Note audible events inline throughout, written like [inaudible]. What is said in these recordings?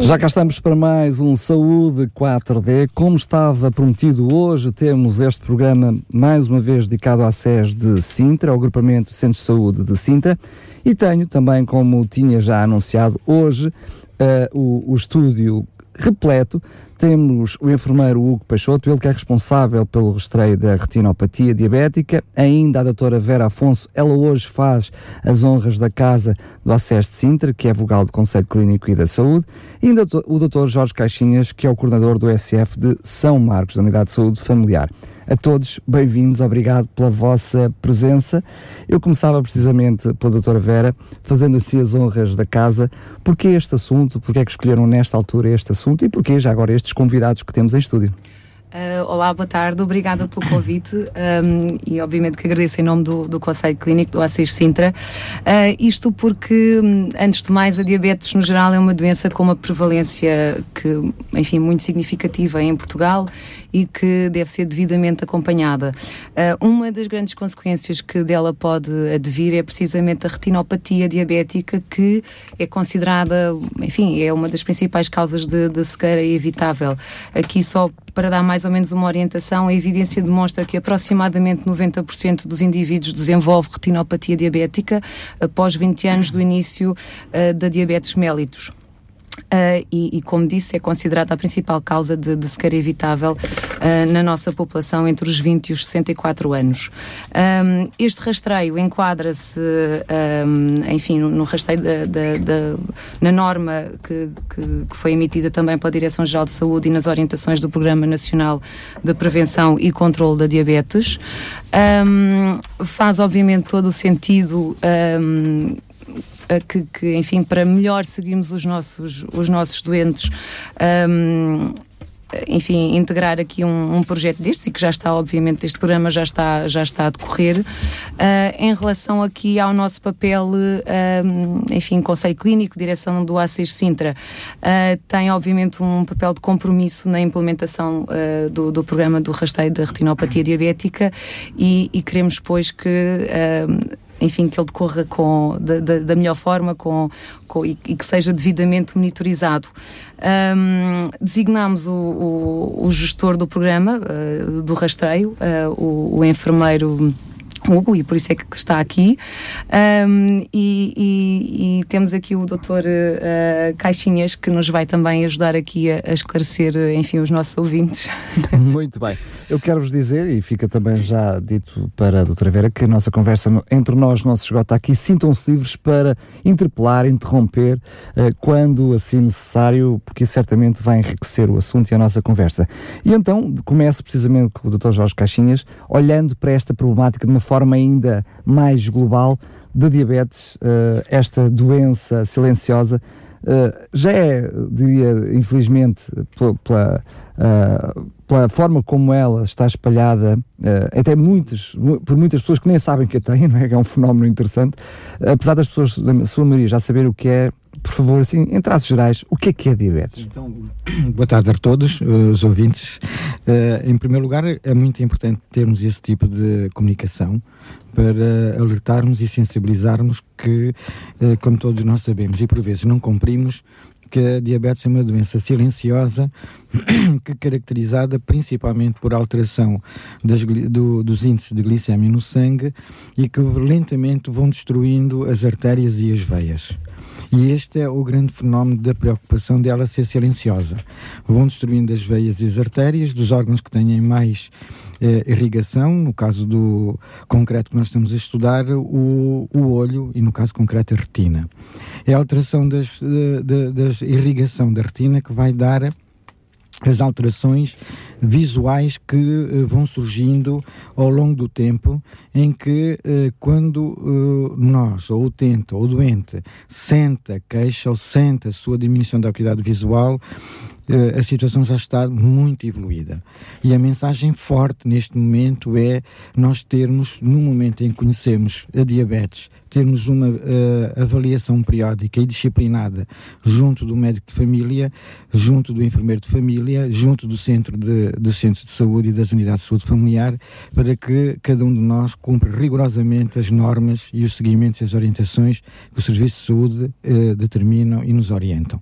Já cá estamos para mais um Saúde 4D. Como estava prometido, hoje temos este programa mais uma vez dedicado à SES de Sintra, ao Agrupamento Centro de Saúde de Sintra. E tenho também, como tinha já anunciado, hoje uh, o, o estúdio repleto. Temos o enfermeiro Hugo Peixoto, ele que é responsável pelo rastreio da retinopatia diabética. Ainda a doutora Vera Afonso, ela hoje faz as honras da casa do ACES de Sintra, que é vogal do Conselho Clínico e da Saúde. E ainda o doutor Jorge Caixinhas, que é o coordenador do SF de São Marcos, da Unidade de Saúde Familiar. A todos, bem-vindos, obrigado pela vossa presença. Eu começava precisamente pela doutora Vera, fazendo assim as honras da casa. Porquê este assunto? Porquê é que escolheram nesta altura este assunto? E porquê já agora estes convidados que temos em estúdio? Uh, olá, boa tarde, obrigada pelo convite um, e obviamente que agradeço em nome do, do Conselho Clínico do ACIS Sintra. Uh, isto porque, hum, antes de mais, a diabetes no geral é uma doença com uma prevalência que, enfim, muito significativa em Portugal e que deve ser devidamente acompanhada. Uh, uma das grandes consequências que dela pode advir é precisamente a retinopatia diabética, que é considerada, enfim, é uma das principais causas de, de cegueira evitável. Aqui só para dar mais ou menos uma orientação, a evidência demonstra que aproximadamente 90% dos indivíduos desenvolve retinopatia diabética após 20 anos do início uh, da diabetes mellitus. Uh, e, e, como disse, é considerada a principal causa de, de sequer evitável uh, na nossa população entre os 20 e os 64 anos. Um, este rastreio enquadra-se, um, enfim, no, no rastreio da, na norma que, que, que, foi emitida também pela Direção-Geral de Saúde e nas orientações do Programa Nacional de Prevenção e Controlo da Diabetes. Um, faz, obviamente, todo o sentido que, que, enfim, para melhor seguirmos os nossos, os nossos doentes. Um, enfim, integrar aqui um, um, projeto destes e que já está, obviamente, este programa já está, já está a decorrer. Uh, em relação aqui ao nosso papel, uh, enfim, Conselho Clínico, direção do ACIS Sintra, uh, tem, obviamente, um papel de compromisso na implementação do, do, programa do rasteio da retinopatia diabética e, e queremos, pois, que enfim, que ele decorra com, da, da, da melhor forma com, com e, e, que seja devidamente monitorizado. Um, designámos o, o, o, gestor do programa, uh, do rastreio, uh, o, o enfermeiro Hugo, e por isso é que está aqui. Um, e, e, e, temos aqui o doutor uh, Caixinhas, que nos vai também ajudar aqui a, a, esclarecer, enfim, os nossos ouvintes. [laughs] Muito bem. Eu quero-vos dizer, e fica também já dito para a doutora Vera, que a nossa conversa entre nós não se esgota aqui. Sintam-se livres para interpelar, interromper, uh, quando assim necessário, porque isso certamente vai enriquecer o assunto e a nossa conversa. E então, começo precisamente com o doutor Jorge Caixinhas, olhando para esta problemática de uma forma forma ainda mais global de diabetes, uh, esta doença silenciosa, uh, já é, diria, infelizmente, pela, pela forma como ela está espalhada, até muitas, por muitas pessoas que nem sabem que a [laughs] têm, não é? é um fenómeno interessante, apesar das pessoas, na sua maioria, já saber o que é, por favor, assim, em traços gerais, o que é que é diabetes? Então, [clears throat] boa tarde a todos os ouvintes. Uh, em primeiro lugar, é muito importante termos esse tipo de comunicação para alertarmos e sensibilizarmos que, uh, como todos nós sabemos e por vezes não cumprimos, que a diabetes é uma doença silenciosa [clears throat] que caracterizada principalmente por alteração das, do, dos índices de glicemia no sangue e que lentamente vão destruindo as artérias e as veias. E este é o grande fenómeno da preocupação dela ser silenciosa. Vão destruindo as veias e as artérias dos órgãos que têm mais eh, irrigação, no caso do concreto que nós estamos a estudar, o, o olho e no caso concreto a retina. É a alteração das, de, de, das irrigação da retina que vai dar as alterações visuais que uh, vão surgindo ao longo do tempo, em que uh, quando uh, nós, ou o utente, ou o doente, sente a queixa ou sente a sua diminuição da acuidade visual, a situação já está muito evoluída. E a mensagem forte neste momento é nós termos, no momento em que conhecemos a diabetes, termos uma uh, avaliação periódica e disciplinada junto do médico de família, junto do enfermeiro de família, junto do centro de, dos centros de saúde e das unidades de saúde familiar, para que cada um de nós cumpra rigorosamente as normas e os seguimentos e as orientações que o Serviço de Saúde uh, determinam e nos orientam.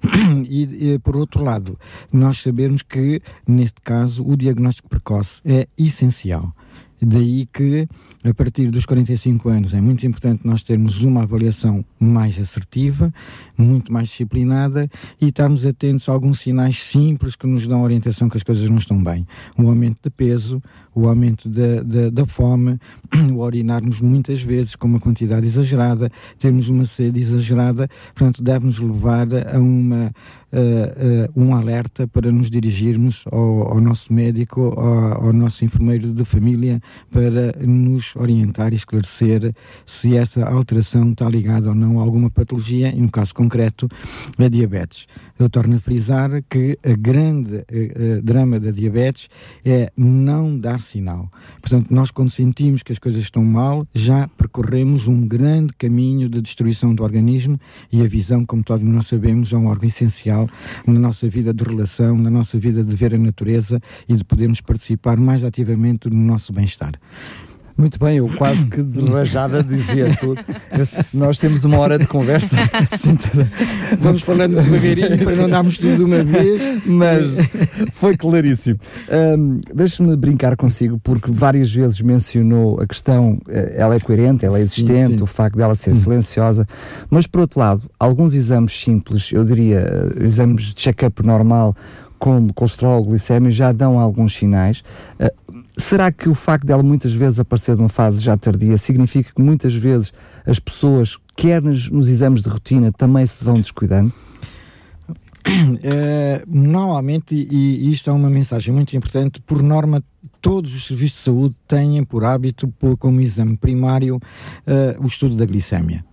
[clears throat] e, e, por outro lado, nós sabemos que, neste caso, o diagnóstico precoce é essencial. Daí que, a partir dos 45 anos, é muito importante nós termos uma avaliação mais assertiva, muito mais disciplinada e estarmos atentos a alguns sinais simples que nos dão orientação que as coisas não estão bem. O aumento de peso, o aumento da, da, da fome, [clears throat] o urinarmos muitas vezes com uma quantidade exagerada, termos uma sede exagerada, portanto, deve-nos levar a uma uh, uh, um alerta para nos dirigirmos ao, ao nosso médico, ao, ao, nosso enfermeiro de família, para nos orientar e esclarecer se essa alteração está ligada ou não a alguma patologia, e no caso concreto, a diabetes. Eu torno a frisar que a grande uh, drama da diabetes é não dar sinal. Portanto, nós quando sentimos que as coisas estão mal, já percorremos um grande caminho de destruição do organismo e a visão, como todos nós sabemos, é um órgão essencial na nossa vida de relação, na nossa vida de ver a natureza e de podermos participar mais ativamente no nosso bem-estar. Muito bem, eu quase que de rajada dizia tudo. Nós temos uma hora de conversa. [laughs] Vamos falando devagarinho para não darmos tudo de uma vez. Mas foi claríssimo. Um, Deixe-me brincar consigo, porque várias vezes mencionou a questão, eh, ela é coerente, ela é existente, sim, sim. o facto dela ser hum. silenciosa, mas por outro lado, alguns exames simples, eu diria, eh, exames de check-up normal, como colesterol, glicemia, já dão alguns sinais. Uh, será que o facto dela muitas vezes aparecer numa fase já tardia significa que muitas vezes as pessoas, quer nos, nos exames de rotina, também se vão descuidando? [clears throat] É, normalmente, e, isto é uma mensagem muito importante, por norma todos os serviços de saúde têm por hábito, como exame primário, uh, o estudo da glicemia.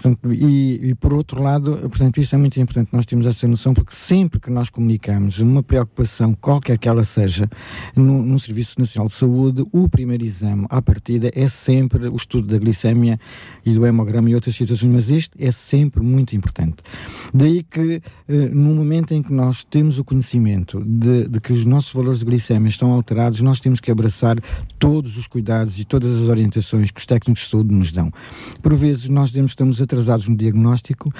Portanto, e, e, por outro lado, portanto, isso é muito importante nós temos essa noção, porque sempre que nós comunicamos uma preocupação, qualquer que ela seja, no Serviço Nacional de Saúde, o primeiro exame à partida é sempre o estudo da glicemia e do hemograma e outras situações, mas este é sempre muito importante. Daí que, eh, no momento em que nós temos o conhecimento de, de que os nossos valores de glicemia estão alterados, nós temos que abraçar todos os cuidados e todas as orientações que os técnicos de saúde nos dão. Por vezes nós estamos a atrasados no diagnóstico,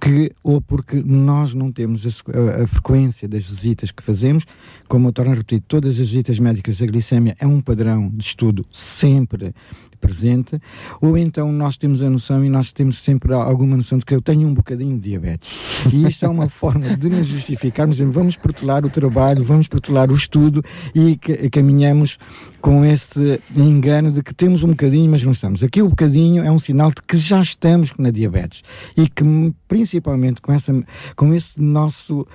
que, ou porque nós não temos a, a, a, frequência das visitas que fazemos, como eu torno a repetir, todas as visitas médicas da glicemia é um padrão de estudo sempre presente, ou então nós temos a noção e nós temos sempre alguma noção de que eu tenho um bocadinho de diabetes. E isto é uma [laughs] forma de nos justificarmos, vamos protelar o trabalho, vamos protelar o estudo e caminhamos com esse engano de que temos um bocadinho, mas não estamos. Aqui o bocadinho é um sinal de que já estamos na diabetes e que principalmente com, essa, com esse nosso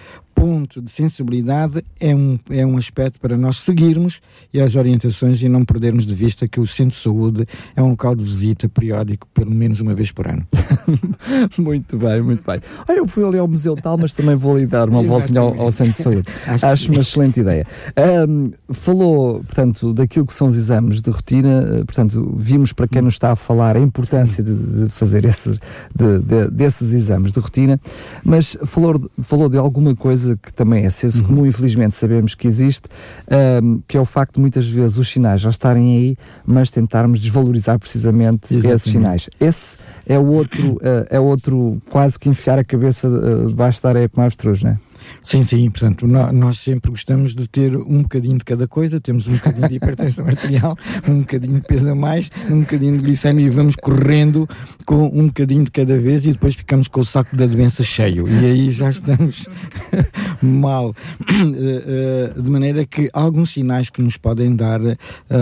ponto de sensibilidade é um, é um aspecto para nós seguirmos e as orientações e não perdermos de vista que o centro de saúde é um local de visita periódico, pelo menos uma vez por ano. [laughs] muito bem, muito bem. Ah, eu fui ali ao Museu Tal, mas também vou ali dar uma voltinha ao, ao, centro de saúde. [laughs] Acho, Acho uma excelente ideia. Um, falou, portanto, daquilo que são os exames de rotina, eh, portanto, vimos para quem nos está a falar a importância de, de fazer esses, de, de, desses exames de rotina, mas falou, falou de alguma coisa coisa que também é senso uhum. comum, infelizmente sabemos que existe, um, que é o facto de muitas vezes os sinais já estarem aí, mas tentarmos desvalorizar precisamente Exatamente. esses sinais. Esse é o outro, uh, é outro quase que enfiar a cabeça uh, debaixo da areia com avestruz, não é? Sim, sim, portanto, nós sempre gostamos de ter um bocadinho de cada coisa, temos um bocadinho de hipertensão [laughs] arterial, um bocadinho de peso a mais, um bocadinho de glicemia e vamos correndo com um bocadinho de cada vez e depois ficamos com o saco da doença cheio e aí já estamos [laughs] mal. [clears throat] Eh, eh, de maneira que há alguns sinais que nos podem dar uh,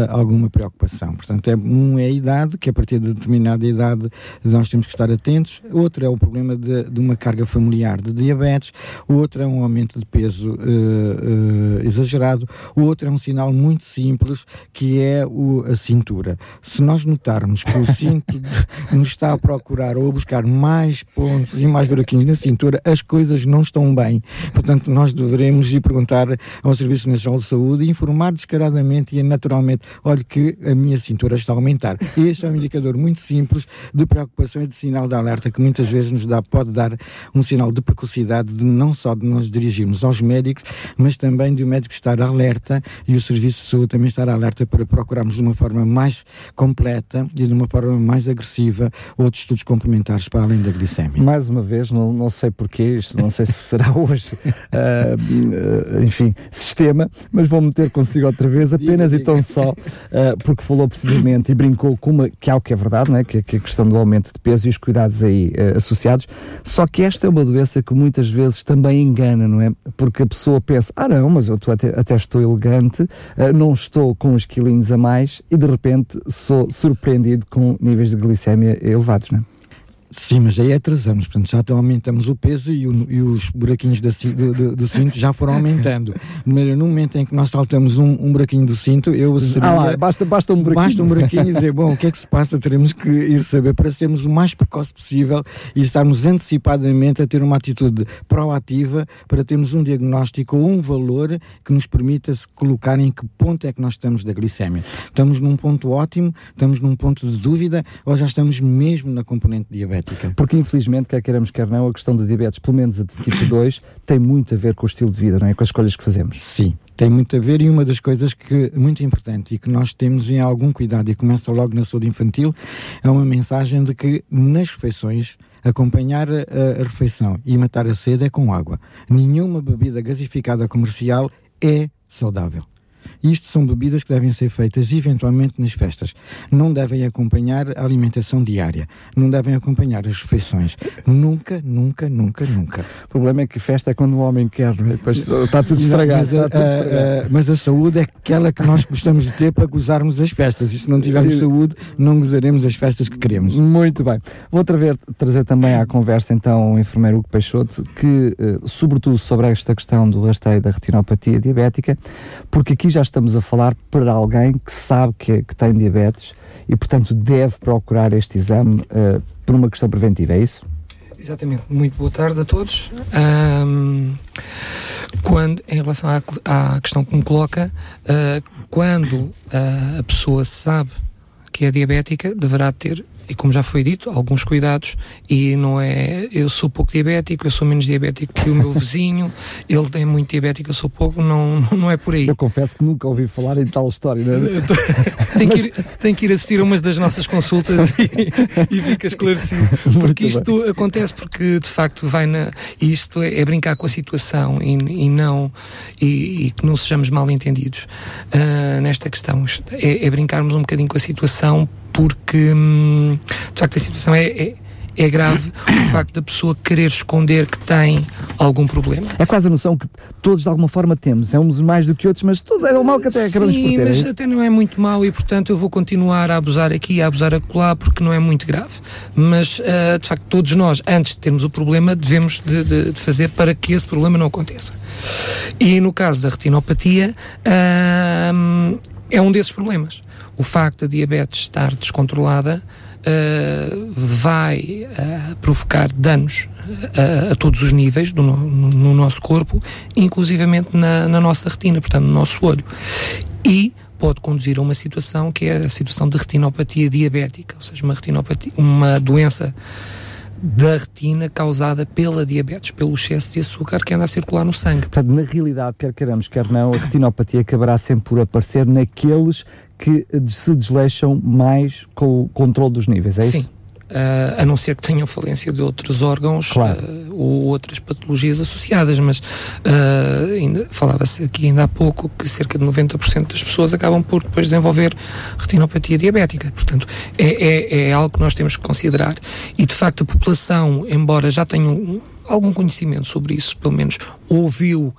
alguma preocupação. Portanto, é, um é a idade, que a partir de determinada idade nós temos que estar atentos, outro é o problema de, de uma carga familiar de diabetes, outro é um aumento de peso uh, uh, exagerado, o outro é um sinal muito simples que é o, a cintura. Se nós notarmos que o cinto [laughs] nos está a procurar ou a buscar mais pontos e mais buraquinhos na cintura, as coisas não estão bem. Portanto, nós devemos ir perguntar ao Serviço Nacional de Saúde e informar descaradamente e naturalmente, olha que a minha cintura está a aumentar. Este é um indicador muito simples de preocupação e de sinal de alerta que muitas vezes nos dá, pode dar um sinal de precocidade de não só de nós dirigirmos aos médicos, mas também de o médico estar alerta e o Serviço de Saúde também estar alerta para procurarmos de uma forma mais completa e de uma forma mais agressiva outros estudos complementares para além da glicemia. Mais uma vez, não, não sei porquê, isto não sei se será [laughs] hoje, uh, uh, enfim, sistema, mas vou meter consigo outra vez, apenas diga, diga. e tão só, uh, porque falou precisamente e brincou com uma, que é algo que é verdade, não é? Que, que é a questão do aumento de peso e os cuidados aí associados, só que esta é uma doença que muitas vezes também engana, não é? Porque a pessoa pensa, ah não, mas eu até, até estou elegante, não estou com uns quilinhos a mais e de repente sou surpreendido com níveis de glicemia elevados, não é? Sim, mas aí é três anos, portanto já aumentamos o peso e, o, e os buraquinhos da, do, do, do, cinto já foram aumentando. [laughs] No momento em que nós saltamos um, um buraquinho do cinto, eu seria... Ah lá, basta, basta um buraquinho. Basta um buraquinho e dizer, [laughs] bom, o que é que se passa? Teremos que ir saber para sermos o mais precoce possível e estarmos antecipadamente a ter uma atitude proativa para termos um diagnóstico ou um valor que nos permita se colocar em que ponto é que nós estamos da glicemia. Estamos num ponto ótimo, estamos num ponto de dúvida ou já estamos mesmo na componente diabética? Diabética. Porque infelizmente, quer queiramos, quer não, a questão da diabetes, pelo menos a de tipo 2, tem muito a ver com o estilo de vida, não é? Com as escolhas que fazemos. Sim, tem muito a ver e uma das coisas que é muito importante e que nós temos em algum cuidado e começa logo na saúde infantil é uma mensagem de que nas refeições acompanhar a, a refeição e matar a sede é com água. Nenhuma bebida gasificada comercial é saudável. Isto são bebidas que devem ser feitas eventualmente nas festas. Não devem acompanhar a alimentação diária. Não devem acompanhar as refeições. Nunca, nunca, nunca, nunca. O problema é que festa é quando o homem quer, é? depois está tudo estragado. Mas a, tudo estragado. A, a, mas a saúde é aquela que nós gostamos de ter para gozarmos as festas. E se não tivermos saúde, não gozaremos as festas que queremos. Muito bem. Vou outra vez trazer também à conversa então o enfermeiro Hugo Peixoto, que, eh, sobretudo sobre esta questão do rasteio da retinopatia diabética, porque aqui já estamos a falar para alguém que sabe que, que tem diabetes e, portanto, deve procurar este exame uh, por uma questão preventiva, é isso? Exatamente. Muito boa tarde a todos. Um, quando, em relação à, à, questão que me coloca, uh, quando uh, a pessoa sabe que é diabética, deverá ter e como já foi dito, alguns cuidados e não é eu sou pouco diabético, eu sou menos diabético que o meu [laughs] vizinho, ele é muito diabético, eu sou pouco, não, não é por aí. Eu confesso que nunca ouvi falar em tal história, não é? [laughs] tem, que ir, tem que ir assistir a umas das nossas consultas e, e fica esclarecido. [laughs] Porque isto bem. acontece porque de facto vai na. Isto é, é brincar com a situação e, e não e, e, que não sejamos mal entendidos uh, nesta questão. É, é brincarmos um bocadinho com a situação porque hum, de facto a situação é, é é grave o facto da pessoa querer esconder que tem algum problema. É quase a noção que todos de alguma forma temos. É uns mais do que outros, mas tudo é o mal que até acabamos Sim, por ter. Sim, mas é até não é muito mal e, portanto, eu vou continuar a abusar aqui, a abusar acolá, porque não é muito grave. Mas, uh, de facto, todos nós, antes de termos o problema, devemos de, de, de, fazer para que esse problema não aconteça. E no caso da retinopatia, uh, é um desses problemas o facto da diabetes estar descontrolada uh, vai uh, provocar danos uh, a todos os níveis do, no, no, nosso corpo, inclusivamente na, na nossa retina, portanto, no nosso olho. E pode conduzir a uma situação que é a situação de retinopatia diabética, ou seja, uma retinopatia, uma doença da retina causada pela diabetes, pelo excesso de açúcar que anda a circular no sangue. Portanto, na realidade, quer queiramos, quer não, a retinopatia acabará sempre por aparecer naqueles que se desleixam mais com o controle dos níveis, é Sim. isso? Uh, a não ser que tenham falência de outros órgãos claro. uh, ou outras patologias associadas, mas uh, falava-se aqui ainda há pouco que cerca de 90% das pessoas acabam por depois desenvolver retinopatia diabética. Portanto, é, é, é, algo que nós temos que considerar. E de facto, a população, embora já tenha um, algum conhecimento sobre isso, pelo menos ouviu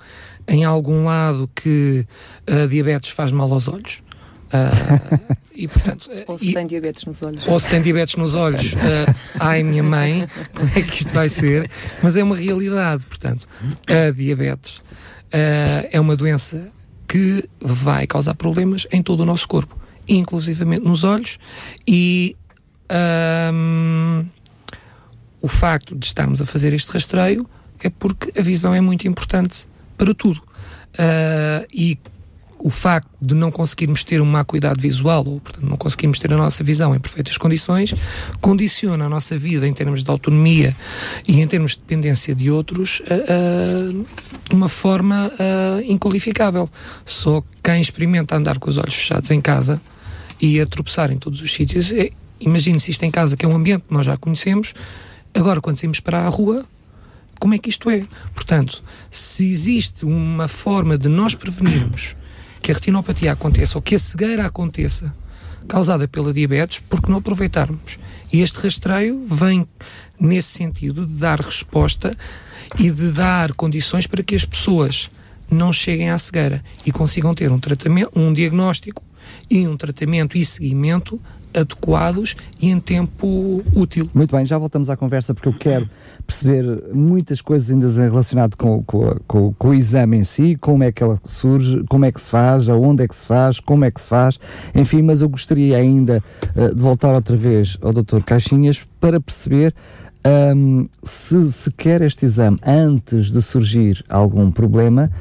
em algum lado que a diabetes faz mal aos olhos. Uh, e, portanto, [laughs] ou se e, tem diabetes nos olhos. Ou se tem diabetes nos olhos. Uh, [laughs] ai, minha mãe, como é que isto vai ser? Mas é uma realidade, portanto. A diabetes uh, é uma doença que vai causar problemas em todo o nosso corpo, inclusivamente nos olhos, e um, o facto de estarmos a fazer este rastreio é porque a visão é muito importante para tudo. Uh, e o facto de não conseguirmos ter uma acuidade visual, ou portanto não conseguirmos ter a nossa visão em perfeitas condições, condiciona a nossa vida em termos de autonomia e em termos de dependência de outros uh, uh, de uma forma uh, inqualificável. Só quem experimenta andar com os olhos fechados em casa e a tropeçar em todos os sítios, é, imagine se isto em casa, que é um ambiente que nós já conhecemos, agora quando saímos para a rua, como é que isto é? Portanto, se existe uma forma de nós prevenirmos que a retinopatia aconteça ou que a cegueira aconteça causada pela diabetes, porque não aproveitarmos? E este rastreio vem nesse sentido de dar resposta e de dar condições para que as pessoas não cheguem à cegueira e consigam ter um tratamento, um diagnóstico e um tratamento e seguimento adequados e em tempo útil. Muito bem, já voltamos à conversa porque eu quero perceber muitas coisas ainda relacionadas com, com, com, com, o exame em si, como é que ela surge, como é que se faz, aonde é que se faz, como é que se faz, enfim, mas eu gostaria ainda uh, de voltar outra vez ao Dr. Caixinhas para perceber um, se se quer este exame antes de surgir algum problema,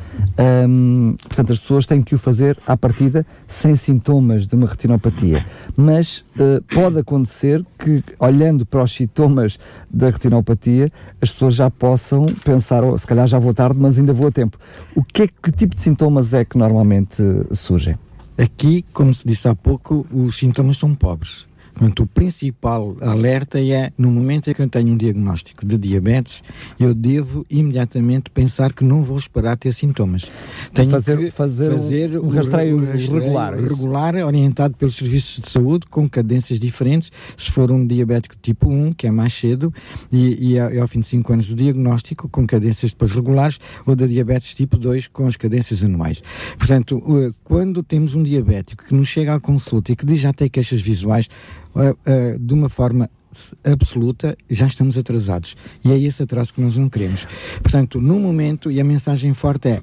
um, portanto, as pessoas têm que o fazer à partida sem sintomas de uma retinopatia. Mas uh, pode acontecer que, olhando para os sintomas da retinopatia, as pessoas já possam pensar, oh, se calhar já vou tarde, mas ainda vou a tempo. O que, é, que tipo de sintomas é que normalmente surgem? Aqui, como se disse há pouco, os sintomas são pobres Portanto, o principal alerta é no momento em que eu tenho um diagnóstico de diabetes, eu devo imediatamente pensar que não vou esperar ter sintomas. Tenho fazer, que fazer, fazer um, um rastreio, um rastreio regular, regular orientado pelos serviços de saúde, com cadências diferentes. Se for um diabético tipo 1, que é mais cedo, e, e, e ao fim de 5 anos do diagnóstico, com cadências depois regulares, ou da diabetes tipo 2, com as cadências anuais. Portanto, quando temos um diabético que nos chega à consulta e que diz já tem queixas visuais, uh, de uma forma absoluta, já estamos atrasados. E é esse atraso que nós não queremos. Portanto, no momento, e a mensagem forte é: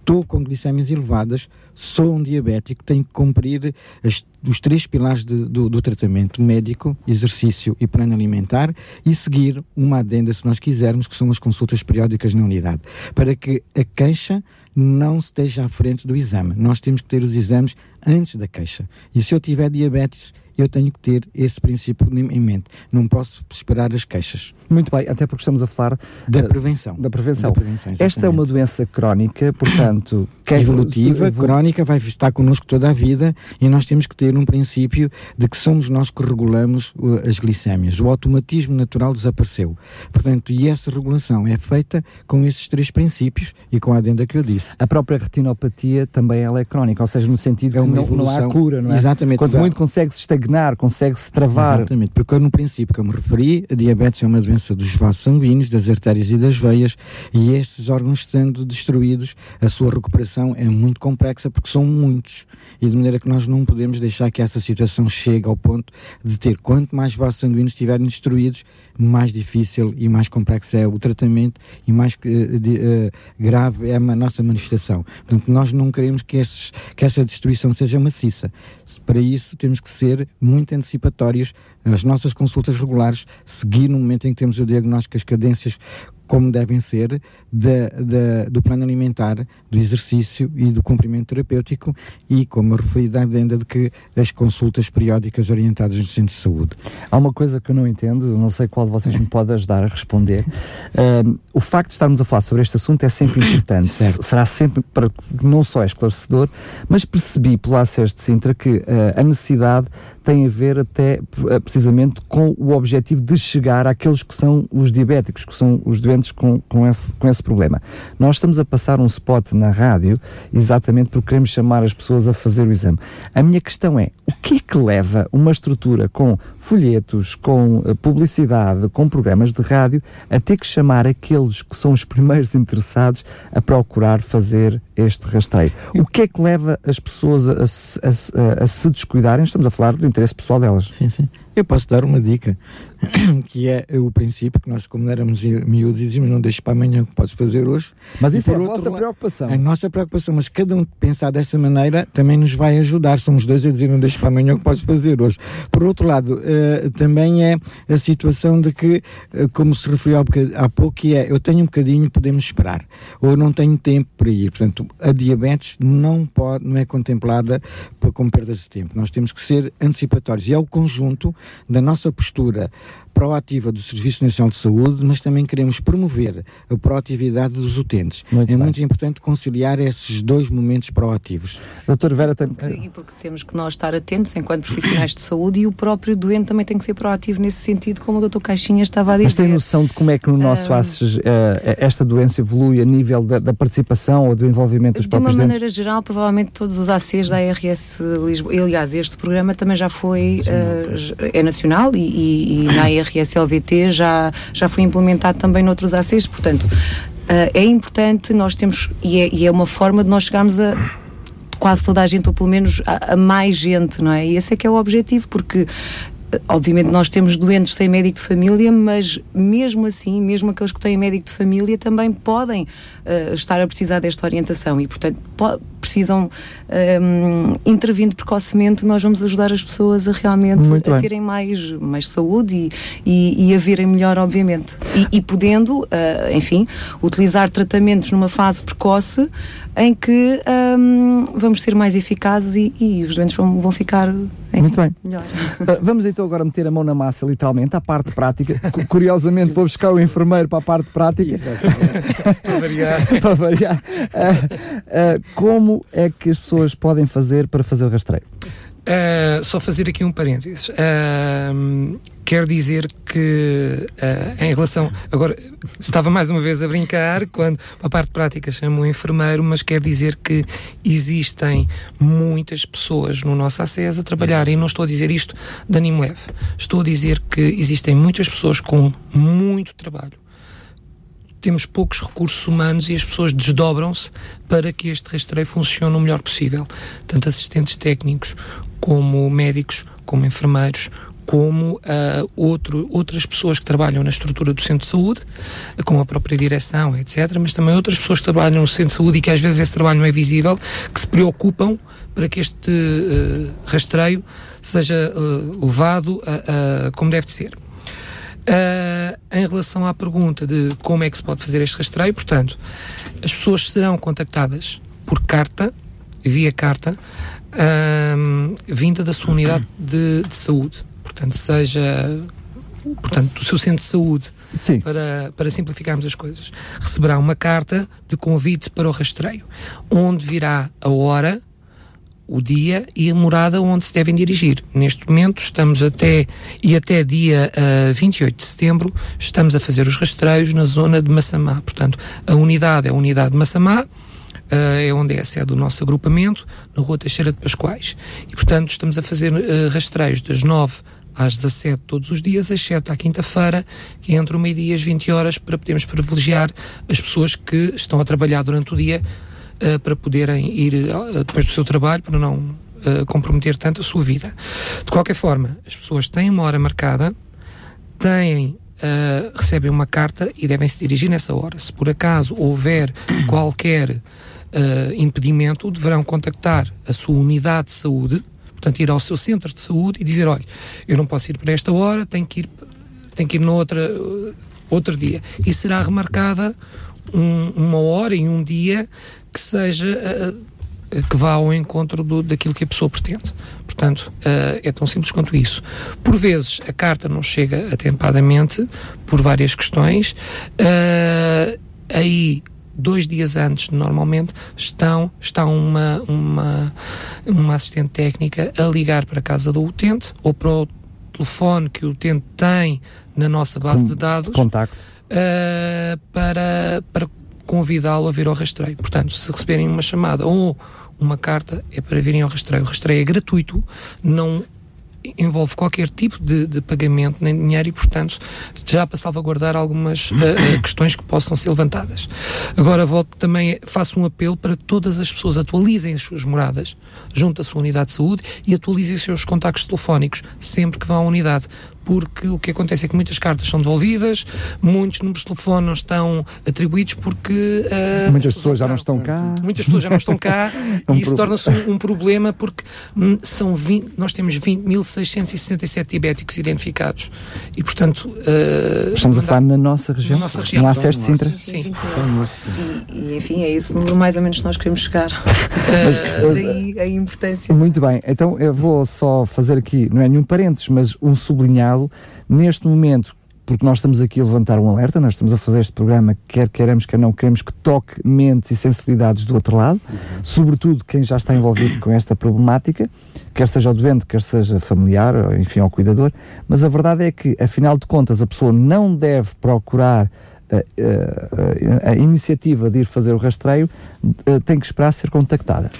estou com glicémias elevadas, sou um diabético, tenho que cumprir as, os três pilares de, do, do, tratamento médico, exercício e plano alimentar e seguir uma adenda, se nós quisermos, que são as consultas periódicas na unidade, para que a queixa não esteja à frente do exame. Nós temos que ter os exames antes da queixa. E se eu tiver diabetes, eu tenho que ter esse princípio em mente. Não posso esperar as queixas. Muito bem, até porque estamos a falar da uh, prevenção. Da prevenção. Da prevenção Esta é uma doença crónica, portanto, [coughs] evolutiva, evol... crónica, vai estar connosco toda a vida e nós temos que ter um princípio de que somos nós que regulamos as glicémias. O automatismo natural desapareceu. Portanto, e essa regulação é feita com esses três princípios e com a adenda que eu disse. A própria retinopatia também ela é crónica, ou seja, no sentido é que não, não, há cura, não é? Exatamente. Quanto muito consegue-se estagnar, consegue-se travar. Exatamente, porque no princípio que eu me referi, a diabetes é uma doença dos vasos sanguíneos, das artérias e das veias, e estes órgãos estando destruídos, a sua recuperação é muito complexa porque são muitos, e de maneira que nós não podemos deixar que essa situação chegue ao ponto de ter quanto mais vasos sanguíneos estiverem destruídos, mais difícil e mais complexo é o tratamento e mais uh, de, uh, grave é a nossa manifestação. Portanto, nós não queremos que, esses, que essa destruição seja maciça. Para isso, temos que ser muito antecipatórios. Nas nossas consultas regulares, seguir no momento em que temos o diagnóstico, as cadências como devem ser da, da, do plano alimentar, do exercício e do cumprimento terapêutico e, como eu referi, da adenda de que as consultas periódicas orientadas no centro de saúde. Há uma coisa que eu não entendo, não sei qual de vocês me pode ajudar a responder. Um, o facto de estarmos a falar sobre este assunto é sempre importante. [coughs] Certo. Será sempre, para, não só é esclarecedor, mas percebi pelo ACES de Sintra que uh, a necessidade tem a ver até uh, precisamente com o objetivo de chegar àqueles que são os diabéticos, que são os doentes com, com, esse, com esse problema. Nós estamos a passar um spot na rádio exatamente porque queremos chamar as pessoas a fazer o exame. A minha questão é, o que é que leva uma estrutura com folhetos, com uh, publicidade, com programas de rádio, a ter que chamar aqueles que são os [laughs] primeiros interessados a procurar fazer este rastreio? O que é que leva as pessoas a, a, a, a se descuidarem? Estamos a falar do interesse pessoal delas. Sim, sim. Eu posso dar uma dica, [clears throat] que é o princípio que nós, como éramos miúdos, dizíamos não deixes para amanhã o que podes fazer hoje. Mas isso é a nossa preocupação. A nossa preocupação, mas cada um pensar dessa maneira também nos vai ajudar. Somos dois a dizer não deixes para amanhã o que podes fazer hoje. Por outro lado, uh, também é a situação de que, uh, como se referiu há pouco, que é eu tenho um bocadinho, podemos esperar. Ou não tenho tempo para ir. Portanto, a diabetes não pode, não é contemplada como perdas de tempo. Nós temos que ser antecipatórios. E é o conjunto da nossa postura proativa do Serviço Nacional de Saúde, mas também queremos promover a proatividade dos utentes. Muito é bem. muito importante conciliar esses dois momentos proativos. Doutor Vera, tem... e porque temos que nós estar atentos enquanto profissionais de saúde e o próprio doente também tem que ser proativo nesse sentido, como o doutor Caixinha estava a dizer. Mas tem noção de como é que no nosso um, ACES uh, esta doença evolui a nível da, da, participação ou do envolvimento dos próprios De uma dentes? maneira geral, provavelmente todos os ACs da ARS Lisboa, aliás, este programa também já foi, uh, é nacional e, e, e na ARS RSLVT já, já foi implementado também noutros ACs, portanto, uh, é importante, nós temos, e é, e é uma forma de nós chegarmos a quase toda a gente, ou pelo menos a, a, mais gente, não é? E esse é que é o objetivo, porque obviamente nós temos doentes sem médico de família, mas mesmo assim, mesmo aqueles que têm médico de família também podem uh, estar a precisar desta orientação e, portanto, precisam um, intervindo precocemente, nós vamos ajudar as pessoas a realmente Muito a bem. terem mais, mais saúde e, e, e, a virem melhor, obviamente. E, e podendo, uh, enfim, utilizar tratamentos numa fase precoce em que um, vamos ser mais eficazes e, e os doentes vão, vão ficar enfim, Muito bem. melhor. Uh, vamos então agora meter a mão na massa, literalmente, à parte prática. Curiosamente, vou buscar o enfermeiro para a parte prática. [laughs] para variar. para variar. Uh, uh, é que as pessoas podem fazer para fazer o rastreio? Uh, só fazer aqui um parênteses. Uh, quero dizer que, uh, em relação. Agora, estava mais uma vez a brincar quando a parte prática chama o enfermeiro, mas quero dizer que existem muitas pessoas no nosso acesso a trabalhar. E não estou a dizer isto de animo leve. Estou a dizer que existem muitas pessoas com muito trabalho temos poucos recursos humanos e as pessoas desdobram-se para que este rastreio funcione o melhor possível. Tanto assistentes técnicos, como médicos, como enfermeiros, como uh, outro, outras pessoas que trabalham na estrutura do centro de saúde, como a própria direção, etc., mas também outras pessoas que trabalham no centro de saúde e que às vezes esse trabalho não é visível, que se preocupam para que este uh, rastreio seja uh, levado a, a, como deve de ser. Uh, em relação à pergunta de como é que se pode fazer este rastreio, portanto, as pessoas serão contactadas por carta, via carta, uh, vinda da sua unidade de, de, saúde. Portanto, seja portanto, do seu centro de saúde, Sim. Para, para simplificarmos as coisas. Receberá uma carta de convite para o rastreio, onde virá a hora o dia e a morada onde se devem dirigir. Neste momento estamos até, e até dia uh, eh, 28 de setembro, estamos a fazer os rastreios na zona de Massamá. Portanto, a unidade é a unidade de Massamá, uh, é onde é a sede do nosso agrupamento, na Rua Teixeira de Pascoais. E, portanto, estamos a fazer uh, rastreios das 9 às 17 todos os dias, exceto à quinta-feira, que é entre o meio-dia e as 20 horas, para podermos privilegiar as pessoas que estão a trabalhar durante o dia uh, para poderem ir uh, depois do seu trabalho, para não uh, comprometer tanto a sua vida. De qualquer forma, as pessoas têm uma hora marcada, têm Uh, recebem uma carta e devem se dirigir nessa hora. Se por acaso houver [coughs] qualquer uh, impedimento, deverão contactar a sua unidade de saúde, portanto, ir ao seu centro de saúde e dizer: olha, eu não posso ir para esta hora, tenho que ir, tenho que ir noutra, uh, outro dia. E será remarcada um, uma hora e um dia que seja uh, que vá ao encontro do, daquilo que a pessoa pretende. Portanto, uh, é tão simples quanto isso. Por vezes a carta não chega atempadamente por várias questões. Uh, aí dois dias antes, normalmente, estão, está uma, uma, uma assistente técnica a ligar para a casa do utente ou para o telefone que o utente tem na nossa base de dados. Contacto. Uh, para, para convidá-lo a vir ao rastreio. Portanto, se receberem uma chamada ou uma carta, é para virem ao rastreio. O rastreio é gratuito, não envolve qualquer tipo de, de, pagamento nem dinheiro e, portanto, já para salvaguardar algumas uh, [coughs] questões que possam ser levantadas. Agora, volto também, faço um apelo para que todas as pessoas atualizem as suas moradas junto à sua unidade de saúde e atualizem os seus contactos telefónicos sempre que vão à unidade, porque o que acontece é que muitas cartas são devolvidas, muitos números de telefone não estão atribuídos porque. Uh, muitas pessoas já não estão cá. Muitas pessoas já não estão cá [laughs] é um e isso torna-se um, um, problema porque hum, são 20, nós temos 20.667 diabéticos identificados e, portanto. Uh, Estamos a falar na nossa região? Na nossa região. No acesso de Sintra? Sim. E, e, enfim, é esse número mais ou menos que nós queremos chegar. Uh, daí a importância. Muito bem, então eu vou só fazer aqui, não é nenhum parênteses, mas um sublinhado Neste momento, porque nós estamos aqui a levantar um alerta, nós estamos a fazer este programa, quer queremos, quer não, queremos que toque mentes e sensibilidades do outro lado, uhum. sobretudo quem já está envolvido com esta problemática, quer seja o doente, quer seja familiar, ou, enfim, ao cuidador, mas a verdade é que, afinal de contas, a pessoa não deve procurar a, a, a, a iniciativa de ir fazer o rastreio, eh, tem que esperar ser contactada.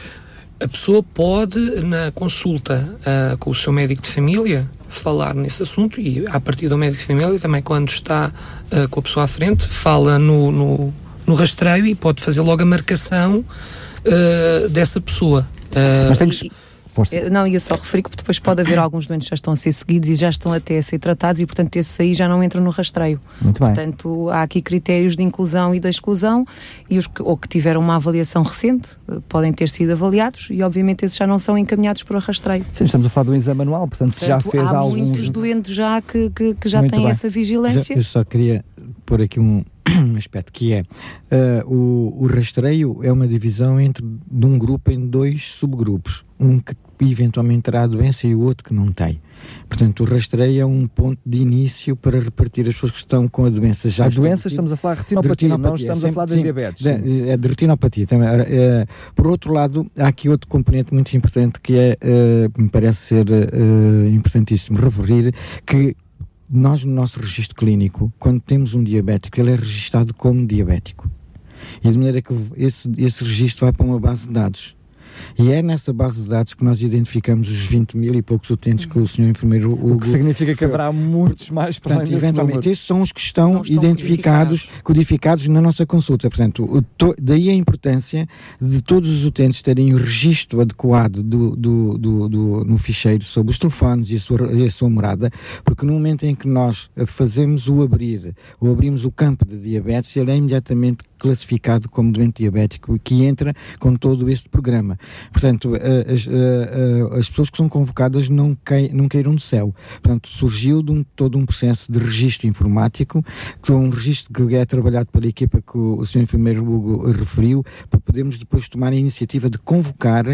A pessoa pode, na consulta uh, com o seu médico de família, falar nesse assunto e a partir do médico de família também quando está uh, com a pessoa à frente fala no, no, no, rastreio e pode fazer logo a marcação uh, dessa pessoa. Uh, Mas tem que Força. Eh, não, ia só referir que depois pode haver [coughs] alguns doentes que já estão a ser seguidos e já estão até a ser tratados e, portanto, esses aí já não entram no rastreio. Muito bem. Portanto, há aqui critérios de inclusão e de exclusão e os que, ou que tiveram uma avaliação recente eh, podem ter sido avaliados e, obviamente, esses já não são encaminhados para o rastreio. Sim, estamos a falar do exame anual, portanto, portanto já fez há alguns... muitos doentes já que, que, que já têm bem. essa vigilância. Eu só queria pôr aqui um, [coughs] um aspecto que é uh, o, o rastreio é uma divisão entre de um grupo em dois subgrupos um que eventualmente terá a doença e o outro que não tem. Portanto, o rastreio é um ponto de início para repartir as pessoas que estão com a doença já. A doença estamos a falar de retinopatia, de retinopatia não estamos é sempre, a falar de sim, diabetes. De, é de retinopatia. Também. É, por outro lado, há aqui outro componente muito importante que é, uh, me parece ser uh, importantíssimo referir, que nós no nosso registro clínico, quando temos um diabético, ele é registado como diabético. E de maneira que esse, esse registro vai para uma base de dados. E é nessa base de dados que nós identificamos os 20 mil e poucos utentes que o senhor enfermeiro Hugo... O que significa que haverá muitos mais para Portanto, eventualmente, esses são os que estão, estão identificados, codificados. codificados. na nossa consulta. Portanto, to, daí a importância de todos os utentes terem o registro adequado do, do, do, do no ficheiro sobre os telefones e a, sua, e a sua morada, porque no momento em que nós fazemos o abrir, ou abrimos o campo de diabetes, ele é imediatamente classificado como doente diabético que entra com todo este programa. Portanto, as, as pessoas que são convocadas não, cai, não caíram do céu. Portanto, surgiu de um, todo um processo de registro informático, que é um registro que é trabalhado pela equipa que o, o Sr. Enfermeiro Hugo referiu, para podermos depois tomar a iniciativa de convocar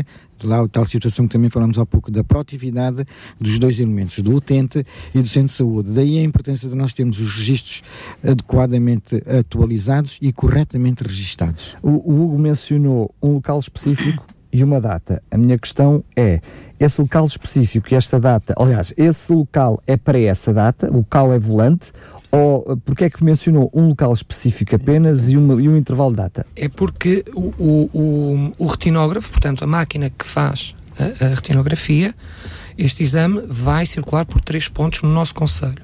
lá a tal situação que também falamos há pouco da proatividade dos dois elementos, do utente e do centro de saúde. Daí a importância de nós termos os registros adequadamente atualizados e corretamente registados. O, o Hugo mencionou um local específico e uma data. A minha questão é, esse local específico e esta data, aliás, esse local é para essa data, o local é volante, ou porque é que mencionou um local específico apenas e, uma, e um intervalo de data? É porque o, o, o, o retinógrafo, portanto, a máquina que faz a, a, retinografia, este exame vai circular por três pontos no nosso Conselho.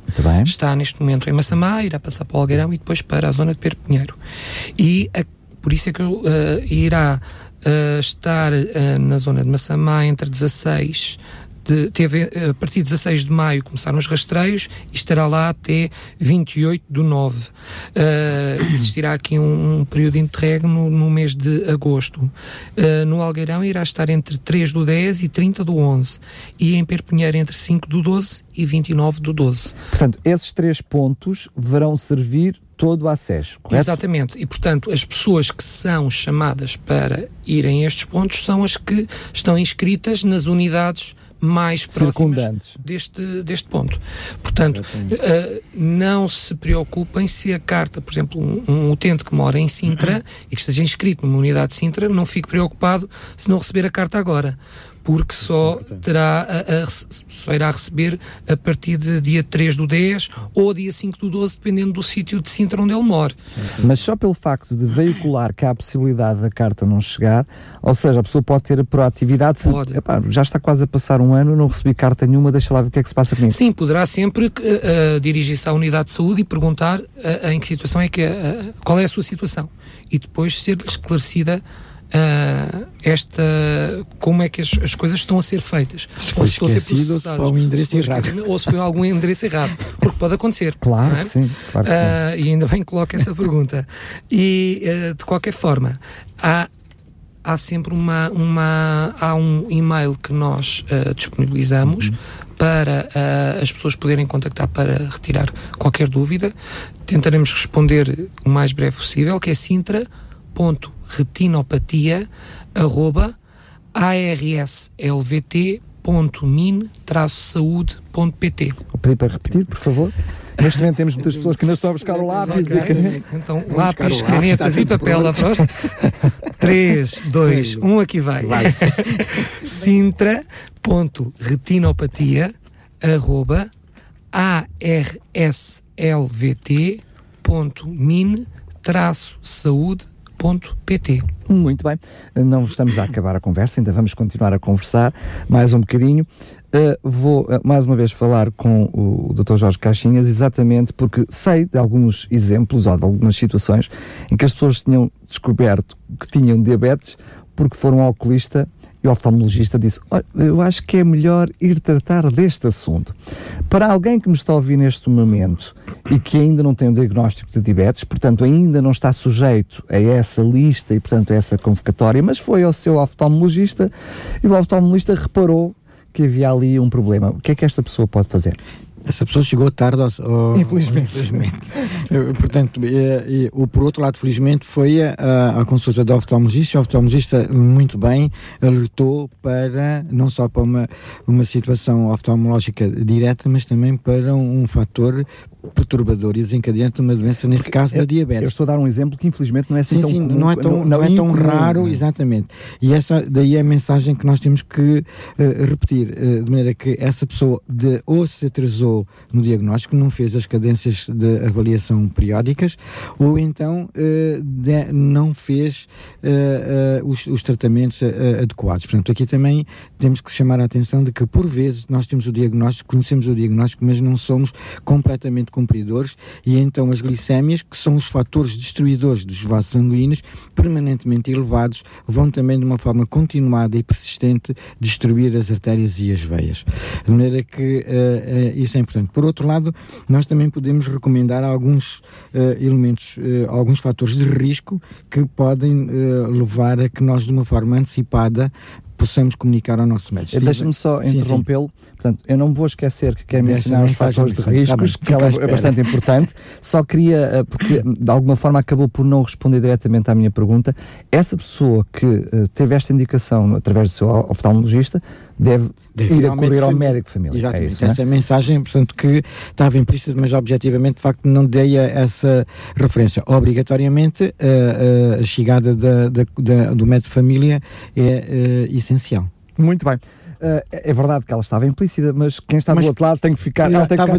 Está neste momento em Massamá, irá passar para o Algueirão e depois para a zona de Perpinheiro. E a, por isso é que uh, irá uh, estar uh, na zona de Massamá entre 16 de, teve, a partir de 16 de maio começaram os rastreios e estará lá até 28 do 9. Uh, existirá aqui um, um, período de interregno no mês de agosto. Uh, no Algueirão irá estar entre 3 do 10 e 30 do 11 e em Perpinheiro entre 5 do 12 e 29 do 12. Portanto, esses três pontos verão servir todo o acesso, correto? Exatamente. E, portanto, as pessoas que são chamadas para irem a estes pontos são as que estão inscritas nas unidades mais próximas deste, deste ponto. Portanto, uh, não se preocupem se a carta, por exemplo, um, um utente que mora em Sintra e que esteja inscrito numa unidade de Sintra, não fique preocupado se não receber a carta agora porque só, terá a, a, só irá receber a partir de dia 3 do 10 ou dia 5 do 12, dependendo do sítio de Sintra onde ele mora. Mas só pelo facto de veicular que há a possibilidade da carta não chegar, ou seja, a pessoa pode ter a proatividade, se, epá, já está quase a passar um ano, não recebi carta nenhuma, deixa lá ver o que é que se passa comigo. Sim, poderá sempre uh, dirigir-se à unidade de saúde e perguntar uh, em que situação é que uh, qual é a sua situação e depois ser esclarecida uh, esta como é que as, as coisas estão a ser feitas Se foi estão a ser esquecido ou se foi um endereço se errado. ou se foi algum endereço errado porque pode acontecer Claro [laughs] não é? sim, claro que sim. E ainda bem que coloca essa pergunta. E, eh, de qualquer forma, há, há sempre uma, uma. Há um e-mail que nós disponibilizamos para ah, as pessoas poderem contactar para retirar qualquer dúvida. Tentaremos responder o mais breve possível, que é sintra.retinopatia.arslvt.min-saude.pt Vou pedir para repetir, por favor. Neste momento temos muitas pessoas que ainda estão a buscar o lápis e a caneta. Então, buscar lápis, canetas e papel lá próximo. 3, 2, 1, aqui vai. [laughs] Sintra.retinopatia arroba arslvt.min-saude.pt Muito bem, não estamos a acabar a conversa, ainda vamos continuar a conversar mais um bocadinho. Uh, vou uh, mais uma vez falar com o, Dr. Jorge Caixinhas, exatamente porque sei de alguns exemplos ou de algumas situações em que as pessoas tinham descoberto que tinham diabetes porque foram ao oculista e o oftalmologista disse: "Olha, Eu acho que é melhor ir tratar deste assunto. Para alguém que me está a ouvir neste momento e que ainda não tem o diagnóstico de diabetes, portanto, ainda não está sujeito a essa lista e, portanto, a essa convocatória, mas foi ao seu oftalmologista e o oftalmologista reparou que havia ali um problema. O que é que esta pessoa pode fazer? Essa pessoa chegou tarde ao, ao- Infelizmente. infelizmente. [laughs] Portanto, e, e, o por outro lado, felizmente, foi a, a consulta do oftalmologista. O oftalmologista, muito bem, alertou para, não só para uma, uma situação oftalmológica direta, mas também para um, um fator perturbador e desencadeante de uma doença, nesse caso da Eu diabetes. estou a dar um exemplo que infelizmente não é assim Sim, tão sim, comum, não é tão, não, é tão raro, não é? exatamente. E essa daí é a mensagem que nós temos que eh, repetir, eh, de maneira que essa pessoa de, ou se atrasou no diagnóstico, não fez as cadências de avaliação periódicas, ou então eh, de- não fez os, os tratamentos adequados. Portanto, aqui também temos que chamar a atenção de que, por vezes, nós temos o diagnóstico, conhecemos o diagnóstico, mas não somos completamente cumpridores e então as glicémias, que são os fatores destruidores dos vasos sanguíneos, permanentemente elevados, vão também de uma forma continuada e persistente destruir as artérias e as veias. De maneira que eh, eh, isso é importante. Por outro lado, nós também podemos recomendar alguns eh, elementos, alguns fatores de risco que podem levar a que nós, de uma forma antecipada, possamos comunicar ao nosso médico. Deixa-me só interrompê-lo. Portanto, eu não vou esquecer que quero mencionar os fatores de importante. Tá riscos, que ela é bastante importante. Só queria, eh, porque [coughs] de alguma forma acabou por não responder diretamente à minha pergunta. Essa pessoa que eh, teve esta indicação através do seu oftalmologista deve, Deve ir ao correr médico ao de família. médico de família. Exatamente, É isso, é? essa é a mensagem, portanto, que estava implícita, mas objetivamente, de facto, não dei essa referência. Obrigatoriamente, a, a chegada da, da- da- do médico de família é eh, essencial. Muito bem. Eh, é verdade que ela estava implícita, mas quem está Mas- do outro lado tem que ficar. Ela estava ficar-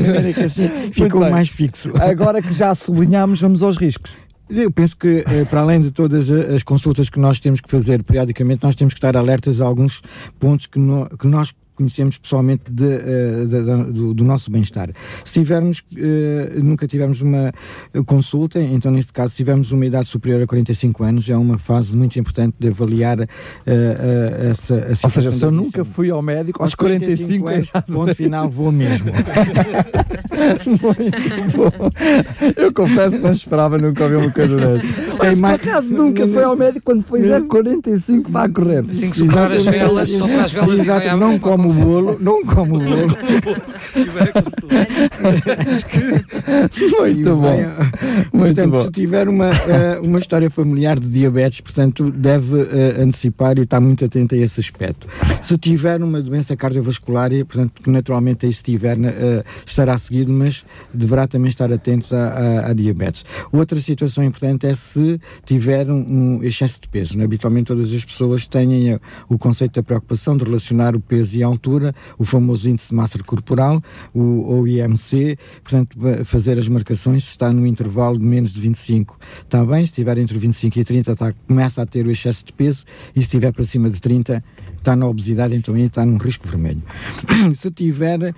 maneira que assim [laughs] ficou mais fixo. Agora que já sublinhámos, vamos aos riscos. Eu penso que, eh, para além de todas as consultas que nós temos que fazer periodicamente, nós temos que estar alertas a alguns pontos que, no- que nós conhecemos pessoalmente de, eh, da- da- do, do nosso bem-estar. Se tivermos, eh, nunca tivemos uma consulta, então neste caso, se tivermos uma idade superior a 45 anos, é uma fase muito importante de avaliar eh, eh, essa a Ou situação seja, se eu nunca fui ao médico aos 45 anos, anos, ponto final, vou mesmo. [laughs] Muito bom. Eu confesso que não esperava nunca ouvir uma coisa dessa. Mas por mais- acaso nunca foi ao médico quando foi 045 vá a correr. Assim que soprar as velas, soprar as velas e Exato, vai à- não como o bolo, não como o bolo. [laughs] Muito bom. Vai, Muito portanto, bom. se tiver uma, uh, uma história familiar de diabetes, portanto, deve uh, antecipar e estar muito atento a esse aspecto. Se tiver uma doença cardiovascular, portanto, que naturalmente aí se tiver, uh, estará seguido, mas deverá também estar atento à, diabetes. Outra situação importante é se tiver um, um excesso de peso. Né? Habitualmente todas as pessoas têm o conceito da preocupação de relacionar o peso e a altura, o famoso índice de massa corporal, o, o IMC, portanto, fazer as marcações se está no intervalo de menos de 25. Está bem, se estiver entre 25 e 30, está, começa a ter o excesso de peso, e se estiver para cima de 30, está na obesidade, então aí está num risco vermelho. [coughs] se tiver uh,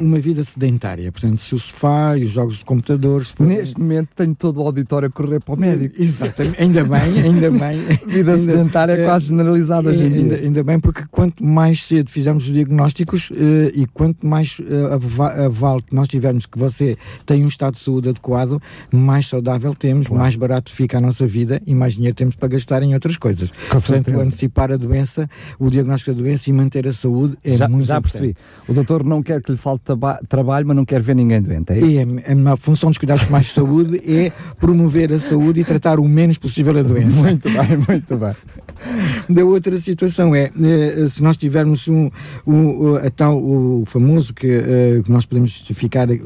uma vida sedentária, portanto, se o sofá e os jogos de computadores. Neste momento tenho todo o auditório a correr para o médico. Exatamente, ainda bem, ainda bem. [laughs] vida ainda, sedentária é quase generalizada hoje em dia. Ainda, ainda, bem, porque quanto mais cedo fizermos os diagnósticos uh, e quanto mais uh, aval que nós tivermos que você tem um estado de saúde adequado, mais saudável temos, claro. mais barato fica a nossa vida e mais dinheiro temos para gastar em outras coisas. Com Portanto, certeza. antecipar a doença, o diagnóstico da doença e manter a saúde é já, muito já importante. percebi. O doutor não quer que lhe falte trabalho, mas não quer ver ninguém doente. É, e a, a, função dos cuidados mais de saúde é promover a saúde e tratar o menos possível a doença. Muito bem, muito bem. Da outra situação é, eh, se nós tivermos um, a tal, o famoso que, eh, que nós podemos justificar, eh,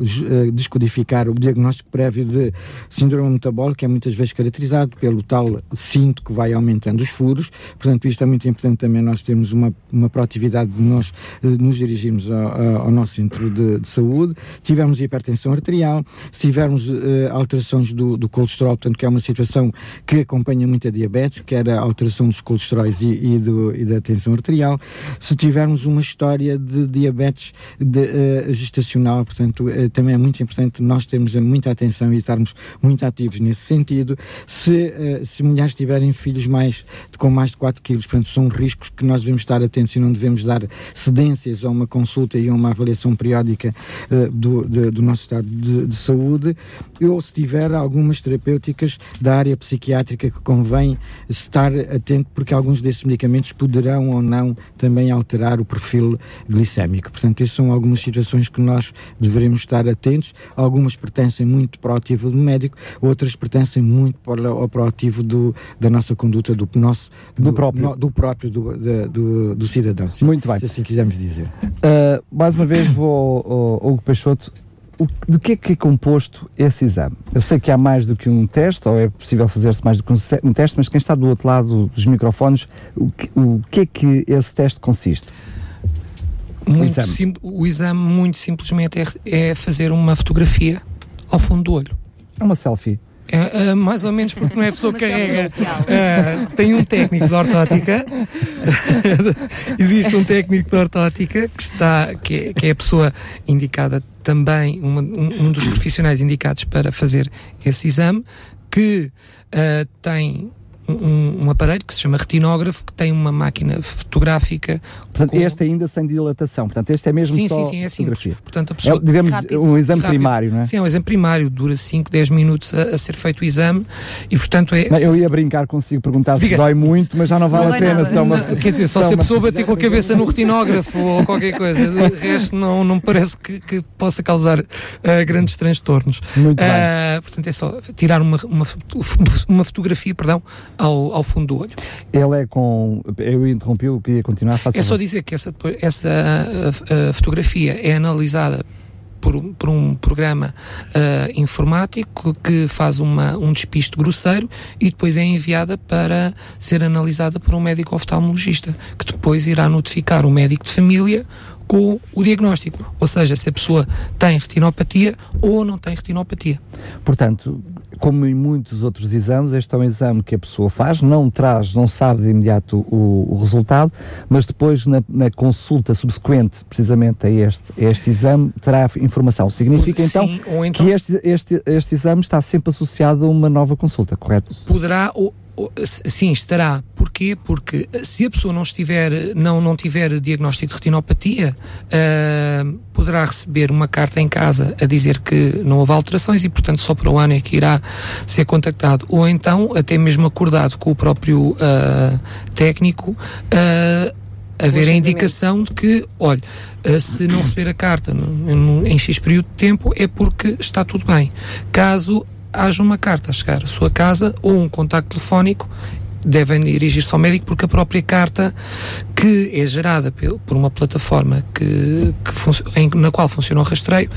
descodificar o diagnóstico prévio de síndrome metabólico, é muitas vezes caracterizado pelo tal cinto que vai aumentando os furos, portanto isto é muito importante também nós termos uma, uma proatividade de nós nos dirigirmos ao, ao nosso centro de, de, saúde, tivermos hipertensão arterial, se tivermos uh, alterações do, do colesterol, portanto que é uma situação que acompanha muito a diabetes, que era a alteração dos colesteróis e, e, do, e da tensão arterial, se tivermos uma história de diabetes de, uh, gestacional, portanto, uh, também é muito importante nós termos muita atenção e estarmos muito ativos nesse sentido. Se, uh, se mulheres tiverem filhos mais, com mais de 4 quilos, portanto, são riscos que nós devemos estar atentos e não devemos dar cedências a uma consulta e a uma avaliação periódica do, de, do nosso estado de, de saúde, ou se tiver algumas terapêuticas da área psiquiátrica que convém estar atento porque alguns desses medicamentos poderão ou não também alterar o perfil glicémico. Portanto, essas são algumas situações que nós devemos estar atentos. Algumas pertencem muito para o ativo do médico, outras pertencem muito para o proativo do, da nossa conduta, do nosso do, do próprio, no, do, próprio do, do, do, cidadão. Sim, muito bem. Se assim quisermos dizer. Uh, mais uma vez vou ao Hugo Peixoto o, do que é que é composto esse exame? Eu sei que há mais do que um teste, ou é possível fazer-se mais do que um teste, mas quem está do outro lado dos microfones, o que, o que é que esse teste consiste? Muito o, exame. Sim, o exame, muito simplesmente, é, é fazer uma fotografia ao fundo do olho. É uma selfie. É, é, mais ou menos porque não é a pessoa [laughs] que carrega. É, tem um técnico de ortótica. [laughs] Existe um técnico de ortótica que, está, que, é, que é a pessoa indicada também, uma, um, um, dos profissionais indicados para fazer esse exame, que uh, tem um, um, aparelho que se chama retinógrafo, que tem uma máquina fotográfica. Portanto, com... este ainda sem dilatação. Portanto, este é mesmo sim, só sim, sim, é simples. Portanto, a pessoa... É, digamos, rápido, um exame rápido. primário, não é? Sim, é um exame primário, dura 5, 10 minutos a, a, ser feito o exame e, portanto, é... Não, eu ia brincar consigo, perguntar Diga. se dói muito, mas já não vale não a pena. Só uma... quer dizer, só se a pessoa bater com a cabeça no retinógrafo ou qualquer coisa. De [laughs] resto, não, não parece que, que possa causar uh, grandes transtornos. Muito uh, bem. Ah, portanto, é só tirar uma, uma, uma fotografia perdão, ao, ao fundo do olho. Ele é com. Eu interrompi, eu queria continuar a fazer. É só dizer que essa, essa a, a fotografia é analisada por, por, um programa uh, informático que faz uma, um despiste grosseiro e depois é enviada para ser analisada por um médico oftalmologista, que depois irá notificar o médico de família com o diagnóstico, ou seja, se a pessoa tem retinopatia ou não tem retinopatia. Portanto, como em muitos outros exames, este é um exame que a pessoa faz, não traz, não sabe de imediato o, o resultado, mas depois na, na, consulta subsequente, precisamente a este, a este exame, terá informação. Significa Sim, então, então, que este, este, este exame está sempre associado a uma nova consulta, correto? Poderá Sim, estará. Porquê? Porque se a pessoa não estiver, não, não tiver diagnóstico de retinopatia, uh, poderá receber uma carta em casa a dizer que não houve alterações e, portanto, só para o ano é que irá ser contactado. Ou então, até mesmo acordado com o próprio uh, técnico, uh, haver a indicação de que, olha, se não receber a carta em X período de tempo é porque está tudo bem. Caso haja uma carta a chegar à sua casa ou um contacto telefónico, devem dirigir-se ao médico porque a própria carta que é gerada por uma plataforma que, que em, na qual funciona o rastreio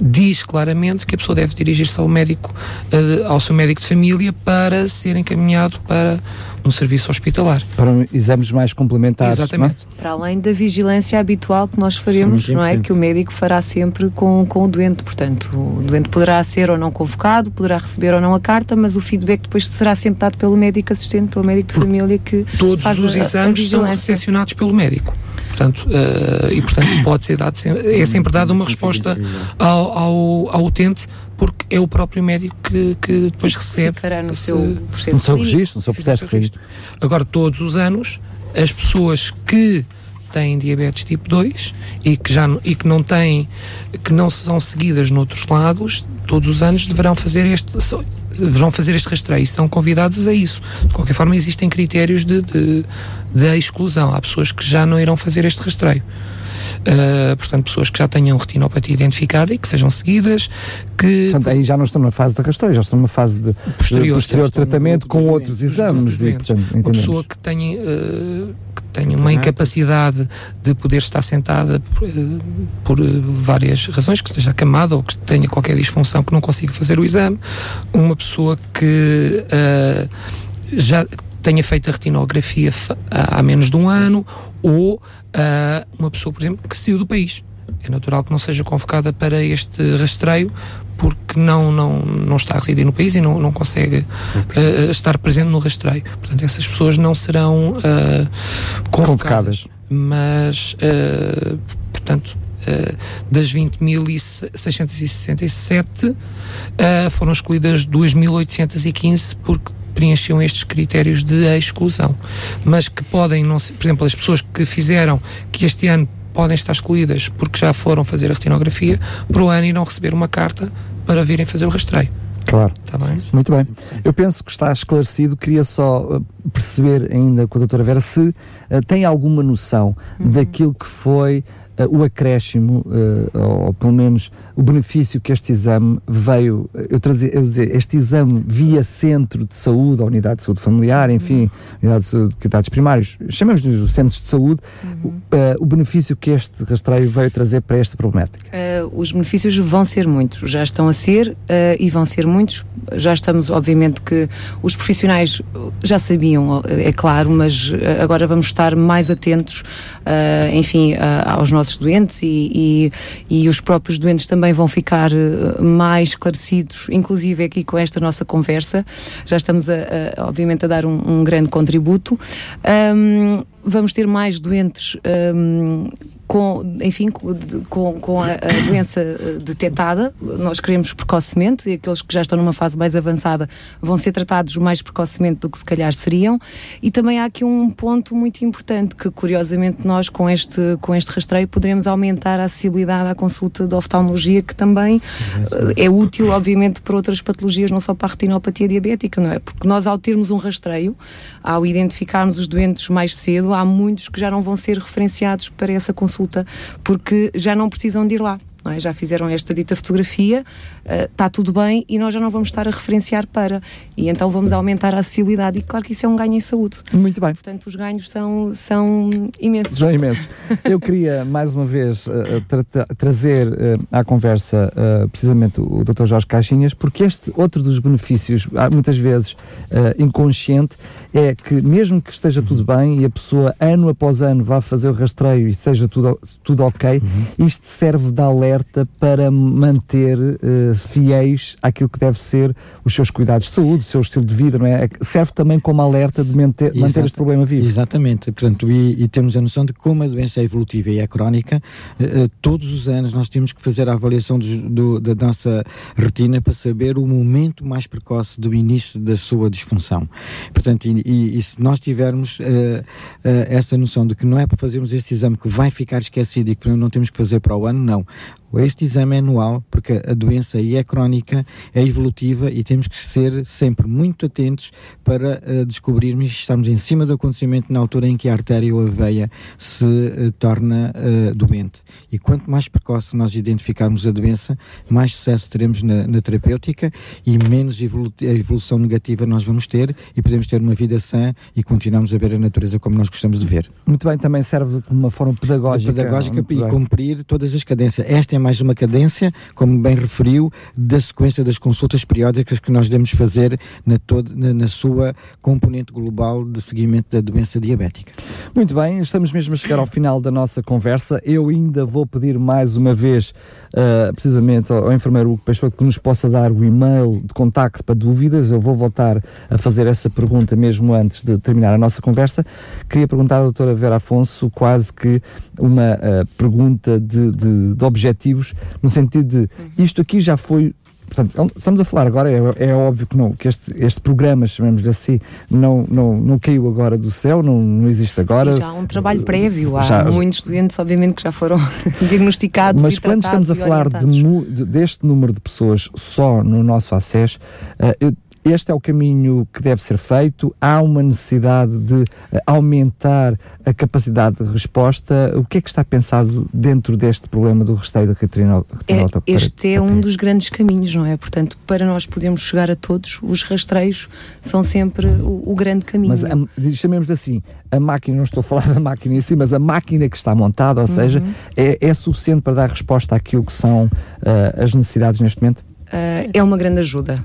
diz claramente que a pessoa deve dirigir-se ao médico, uh, ao seu médico de família para ser encaminhado para um serviço hospitalar. Para exames mais complementares. É? Exatamente. É? Para além da vigilância habitual que nós faremos, não é? Que o médico fará sempre com, com o doente. Portanto, o doente poderá ser ou não convocado, poderá receber ou não a carta, mas o feedback depois será sempre dado pelo médico assistente, pelo médico de família que. Todos faz os a, exames a são recepcionados pelo médico. Portanto, uh, e portanto pode ser dado, é sempre dada uma resposta ao, ao, ao utente porque é o próprio médico que, que depois recebe Ficará no seu processo no seu registro, no seu processo de registro. Agora, todos os anos, as pessoas que têm diabetes tipo 2 e que, já, e que não têm, que não são seguidas noutros lados, todos os anos deverão fazer este deverão fazer este rastreio e são convidados a isso. De qualquer forma, existem critérios de, de, de exclusão. Há pessoas que já não irão fazer este rastreio. Uh, portanto, pessoas que já tenham retinopatia identificada e que sejam seguidas, que... Portanto, aí já não estão na fase de rastreio, já estão numa fase de posterior, de posterior tratamento com outros exames. E, portanto, uma pessoa que tenha, uh, que tenha uma incapacidade de poder estar sentada por, uh, por várias razões, que esteja acamada ou que tenha qualquer disfunção que não consiga fazer o exame, uma pessoa que já tenha feito a retinografia há menos de um ano ou uh, uma pessoa, por exemplo, que saiu do país. É natural que não seja convocada para este rastreio porque não, não, não está a residir no país e não, não consegue uh, estar presente no rastreio. Portanto, essas pessoas não serão uh, convocadas. convocadas. Mas, uh, portanto, das 20.667 foram escolhidas 2.815 porque preenchiam estes critérios de exclusão, mas que podem, não por exemplo, as pessoas que fizeram que este ano podem estar excluídas porque já foram fazer a retinografia para o ano e não receber uma carta para virem fazer o rastreio. Claro. Está bem? Muito bem. Eu penso que está esclarecido. Queria só uh, perceber ainda com a doutora Vera se uh, tem alguma noção uhum. daquilo que foi o acréscimo, uh, ou pelo menos o benefício que este exame veio, eu, trazer, eu dizer, este exame via centro de saúde, a unidade de saúde familiar, enfim, uhum. unidade de saúde, cuidados primários, chamamos os centros de saúde, uhum. uh, o benefício que este rastreio veio trazer para esta problemática? os benefícios vão ser muitos, já estão a ser e vão ser muitos. Já estamos, obviamente, que os profissionais já sabiam, é claro, mas agora vamos estar mais atentos, enfim, aos nossos nossos doentes e, e, e, os próprios doentes também vão ficar eh, mais esclarecidos, inclusive aqui com esta nossa conversa. Já estamos, a, a obviamente, a dar um, um grande contributo. Um, vamos ter mais doentes um, com, enfim, com, com a, a, doença eh, detectada, nós queremos precocemente, e aqueles que já estão numa fase mais avançada vão ser tratados mais precocemente do que se calhar seriam. E também há aqui um ponto muito importante que, curiosamente, nós com este, com este rastreio poderemos aumentar a acessibilidade à consulta de oftalmologia, que também é útil, obviamente, para outras patologias, não só para a retinopatia diabética, não é? Porque nós, ao termos um rastreio, ao identificarmos os doentes mais cedo, há muitos que já não vão ser referenciados para essa consulta porque já não precisam de ir lá. É? Já fizeram esta dita fotografia, está uh, tudo bem e nós já não vamos estar a referenciar para. E então vamos aumentar a acessibilidade. E claro que isso é um ganho em saúde. Muito bem. Portanto, os ganhos são, são imensos. São imensos. Eu queria, mais uma vez, uh, tra tra trazer uh, à conversa precisamente o Dr. Jorge Caixinhas, porque este outro dos benefícios, muitas vezes inconsciente, é que mesmo que esteja tudo uhum. bem e a pessoa ano após ano vá fazer o rastreio e seja tudo, tudo ok, uhum. isto serve de alerta para manter uh, fiéis àquilo que deve ser os seus cuidados de saúde, o seu estilo de vida, não é? é serve também como alerta de manter, manter este problema vivo. Exatamente, portanto, e, e, temos a noção de como a doença é evolutiva e é crónica, uh, todos os anos nós temos que fazer a avaliação do, do, da nossa retina para saber o momento mais precoce do início da sua disfunção. Portanto, e, e, se nós tivermos uh, uh, essa noção de que não é para fazermos esse exame que vai ficar esquecido e que não temos que fazer para o ano, não Este exame é anual, porque a doença aí é crónica, é evolutiva e temos que ser sempre muito atentos para uh, descobrirmos e estarmos em cima do acontecimento na altura em que a artéria ou a veia se uh, torna uh, doente. E quanto mais precoce nós identificarmos a doença, mais sucesso teremos na, na terapêutica e menos evolu evolução negativa nós vamos ter e podemos ter uma vida sã e continuamos a ver a natureza como nós gostamos de ver. Muito bem, também serve como uma forma pedagógica. De pedagógica e bem. cumprir todas as cadências. Esta é mais uma cadência, como bem referiu, da sequência das consultas periódicas que nós devemos fazer na, na, na sua componente global de seguimento da doença diabética. Muito bem, estamos mesmo a chegar ao final da nossa conversa. Eu ainda vou pedir mais uma vez, uh, precisamente, ao, ao enfermeiro Hugo Peixoto que nos possa dar o e-mail de contacto para dúvidas. Eu vou voltar a fazer essa pergunta mesmo antes de terminar a nossa conversa. Queria perguntar à doutora Vera Afonso quase que uma uh, pergunta de, de, de objetivos, no sentido de isto aqui já foi Portanto, estamos a falar agora, é, é óbvio que, não, que este, este programa, chamemos-lhe assim, não, não, não caiu agora do céu, não, não existe agora. E já há um trabalho prévio, há já, muitos doentes, obviamente, que já foram [laughs] diagnosticados. Mas quando estamos a falar de, de, deste número de pessoas só no nosso acesso, uh, eu este é o caminho que deve ser feito. Há uma necessidade de eh, aumentar a capacidade de resposta. O que é que está pensado dentro deste problema do resteio da retinol? É, este é um dos grandes caminhos, não é? Portanto, para nós podermos chegar a todos, os rastreios são sempre o, o grande caminho. Mas chamemos assim, a máquina, não estou a falar [laughs] da máquina em si, mas a máquina que está montada, ou uhum. seja, é, é, suficiente para dar resposta àquilo que são uh, as necessidades neste momento? Uh, é uma grande ajuda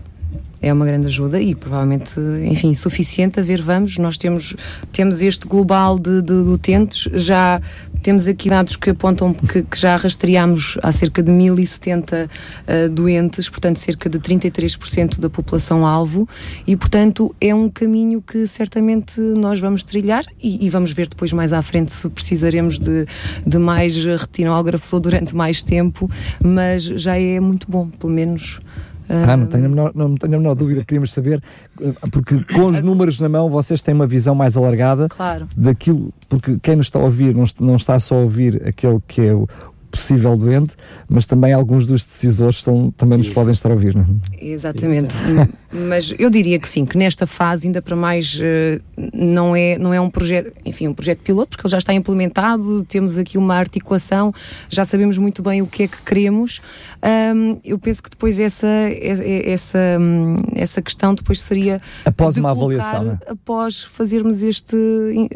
é uma grande ajuda e provavelmente, enfim, suficiente a ver, vamos, nós temos, temos este global de, de, de utentes, já temos aqui dados que apontam que, que já rastreámos há cerca de 1070 uh, doentes, portanto cerca de 33% da população alvo e portanto é um caminho que certamente nós vamos trilhar e, e vamos ver depois mais à frente se precisaremos de, de mais retinógrafos ou durante mais tempo, mas já é muito bom, pelo menos ah, não tenho, a menor, não tenho a menor dúvida, queríamos saber, eh, porque com os números na mão vocês têm uma visão mais alargada claro. daquilo, porque quem nos está a ouvir não, não está só a ouvir aquele que é o, possível doente, mas também alguns dos decisores estão, também nos podem estar a ouvir. Não? É? Exatamente. [laughs] mas eu diria que sim, que nesta fase, ainda para mais, eh, não é, não é um projeto, enfim, um projeto piloto, porque ele já está implementado, temos aqui uma articulação, já sabemos muito bem o que é que queremos. Um, eu penso que depois essa, essa, essa questão depois seria após uma avaliação, né? após fazermos este,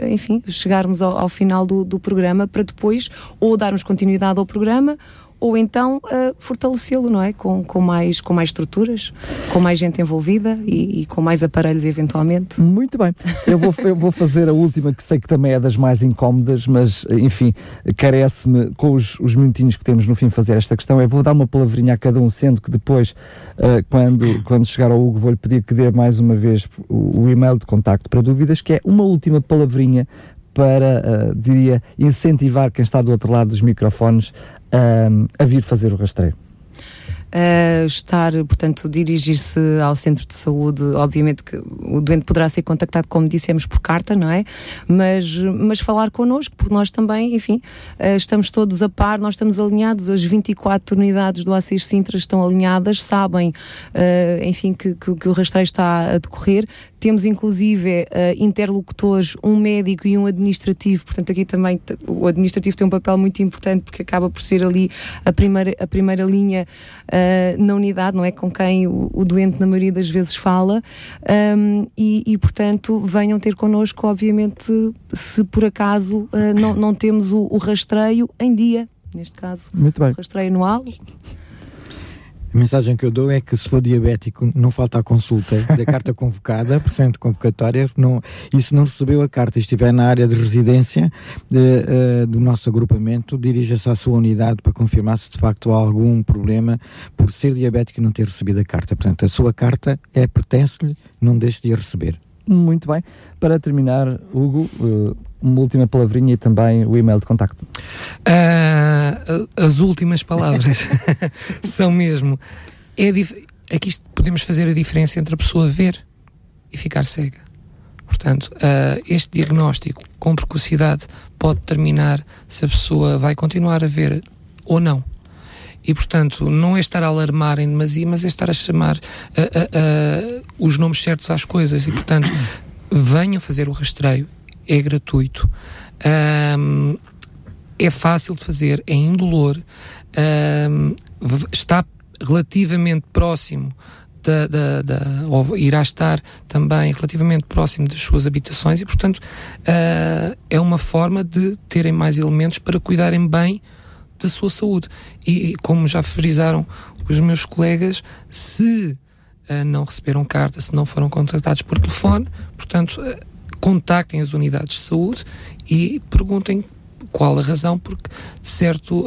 enfim, chegarmos ao, ao final do, do programa para depois ou darmos continuidade ao programa ou então uh, fortalecê-lo, não é? Com, com, mais, com mais estruturas, com mais gente envolvida e, e, com mais aparelhos eventualmente. Muito bem. Eu vou, eu vou fazer a última, que sei que também é das mais incómodas, mas enfim, carece-me com os, os minutinhos que temos no fim fazer esta questão. Eu vou dar uma palavrinha a cada um, sendo que depois, uh, quando, quando chegar ao Hugo, vou-lhe pedir que dê mais uma vez o, o e-mail de contacto para dúvidas, que é uma última palavrinha para, uh, diria, incentivar quem está do outro lado dos microfones uh, a vir fazer o rastreio? Uh, estar, portanto, dirigir-se ao centro de saúde, obviamente que o doente poderá ser contactado, como dissemos, por carta, não é? Mas, mas falar connosco, porque nós também, enfim, uh, estamos todos a par, nós estamos alinhados, as 24 unidades do ACIS Sintra estão alinhadas, sabem, uh, enfim, que, que, que, o rastreio está a decorrer, temos inclusive uh, interlocutores, um médico e um administrativo, portanto aqui também o administrativo tem um papel muito importante porque acaba por ser ali a primeira, a primeira linha uh, na unidade, não é? Com quem o, o doente na maioria das vezes fala um, e, e, portanto venham ter connosco, obviamente, se por acaso uh, não, não temos o, o rastreio em dia, neste caso. Muito bem. Rastreio anual. A mensagem que eu dou é que se for diabético, não falta a consulta da [laughs] carta convocada, portanto, convocatória, não, e se não recebeu a carta e estiver na área de residência de, uh, do nosso agrupamento, dirija-se à sua unidade para confirmar se de facto há algum problema por ser diabético e não ter recebido a carta. Portanto, a sua carta é pertence-lhe, não deixe de a receber. Muito bem. Para terminar, Hugo, uh, uma última palavrinha e também o e-mail de contacto. Uh, as últimas palavras [laughs] são mesmo. É aqui podemos fazer a diferença entre a pessoa ver e ficar cega. Portanto, uh, este diagnóstico com precocidade pode determinar se a pessoa vai continuar a ver ou não. E, portanto, não é estar a alarmar em demasia, mas é estar a chamar os nomes certos às coisas. E, portanto, [coughs] venham fazer o rastreio, é gratuito, um, é fácil de fazer, é indolor, um, está relativamente próximo da, da, da, ou irá estar também relativamente próximo das suas habitações. E, portanto, uh, é uma forma de terem mais elementos para cuidarem bem da sua saúde. E, como já frisaram os meus colegas, se uh, não receberam carta, se não foram contratados por telefone, portanto, uh, contactem as unidades de saúde e perguntem qual a razão, porque de certo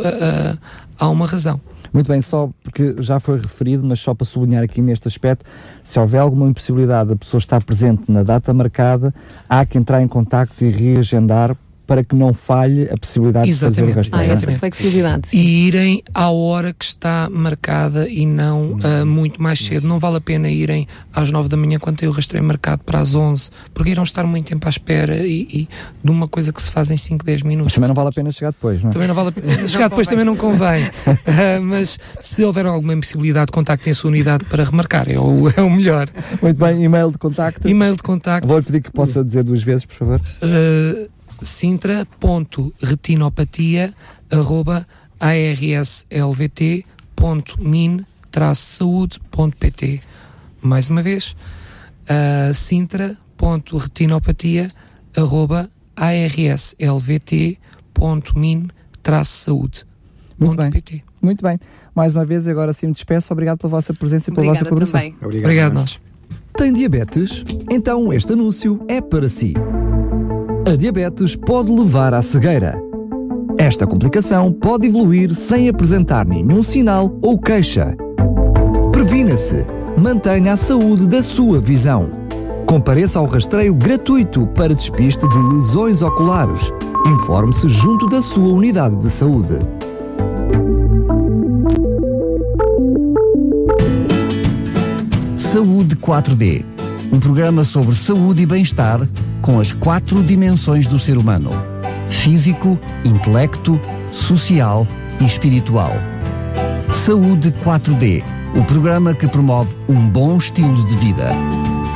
há uma razão. Muito bem, só porque já foi referido, mas só para sublinhar aqui neste aspecto, se houver alguma impossibilidade da pessoa estar presente na data marcada, há que entrar em contacto e reagendar para que não falhe a possibilidade exatamente, de fazer o rastreio. Ah, essa flexibilidade. Sim. E irem à hora que está marcada e não uh, muito mais cedo. Não vale a pena irem às 9 da manhã quando tem o rastreio marcado para as 11, porque irão estar muito tempo à espera e, e de uma coisa que se faz em 5, 10 minutos. Mas também não vale a pena chegar depois, não é? Também não vale a pena. [laughs] chegar depois também não convém. uh, [laughs] mas se houver alguma impossibilidade, contactem a sua unidade para remarcar. É o, é o melhor. Muito bem, e-mail de contacto. E-mail de contacto. Vou pedir que possa dizer duas vezes, por favor. Uh, sintra.retinopatia.arslvt.min-saúde.pt Mais uma vez, uh, sintra.retinopatia.arslvt.min-saúde.pt Muito bem. Mais uma vez, agora sim me despeço. Obrigado pela vossa presença e pela Obrigada vossa colaboração. Também. Obrigado, Obrigado nós. Tem diabetes? Então este anúncio é para si. A diabetes pode levar à cegueira. Esta complicação pode evoluir sem apresentar nenhum sinal ou queixa. Previna-se. Mantenha a saúde da sua visão. Compareça ao rastreio gratuito para despiste de lesões oculares. Informe-se junto da sua unidade de saúde. Saúde 4D um programa sobre saúde e bem-estar com as quatro dimensões do ser humano: físico, intelecto, social e espiritual. Saúde 4D o programa que promove um bom estilo de vida.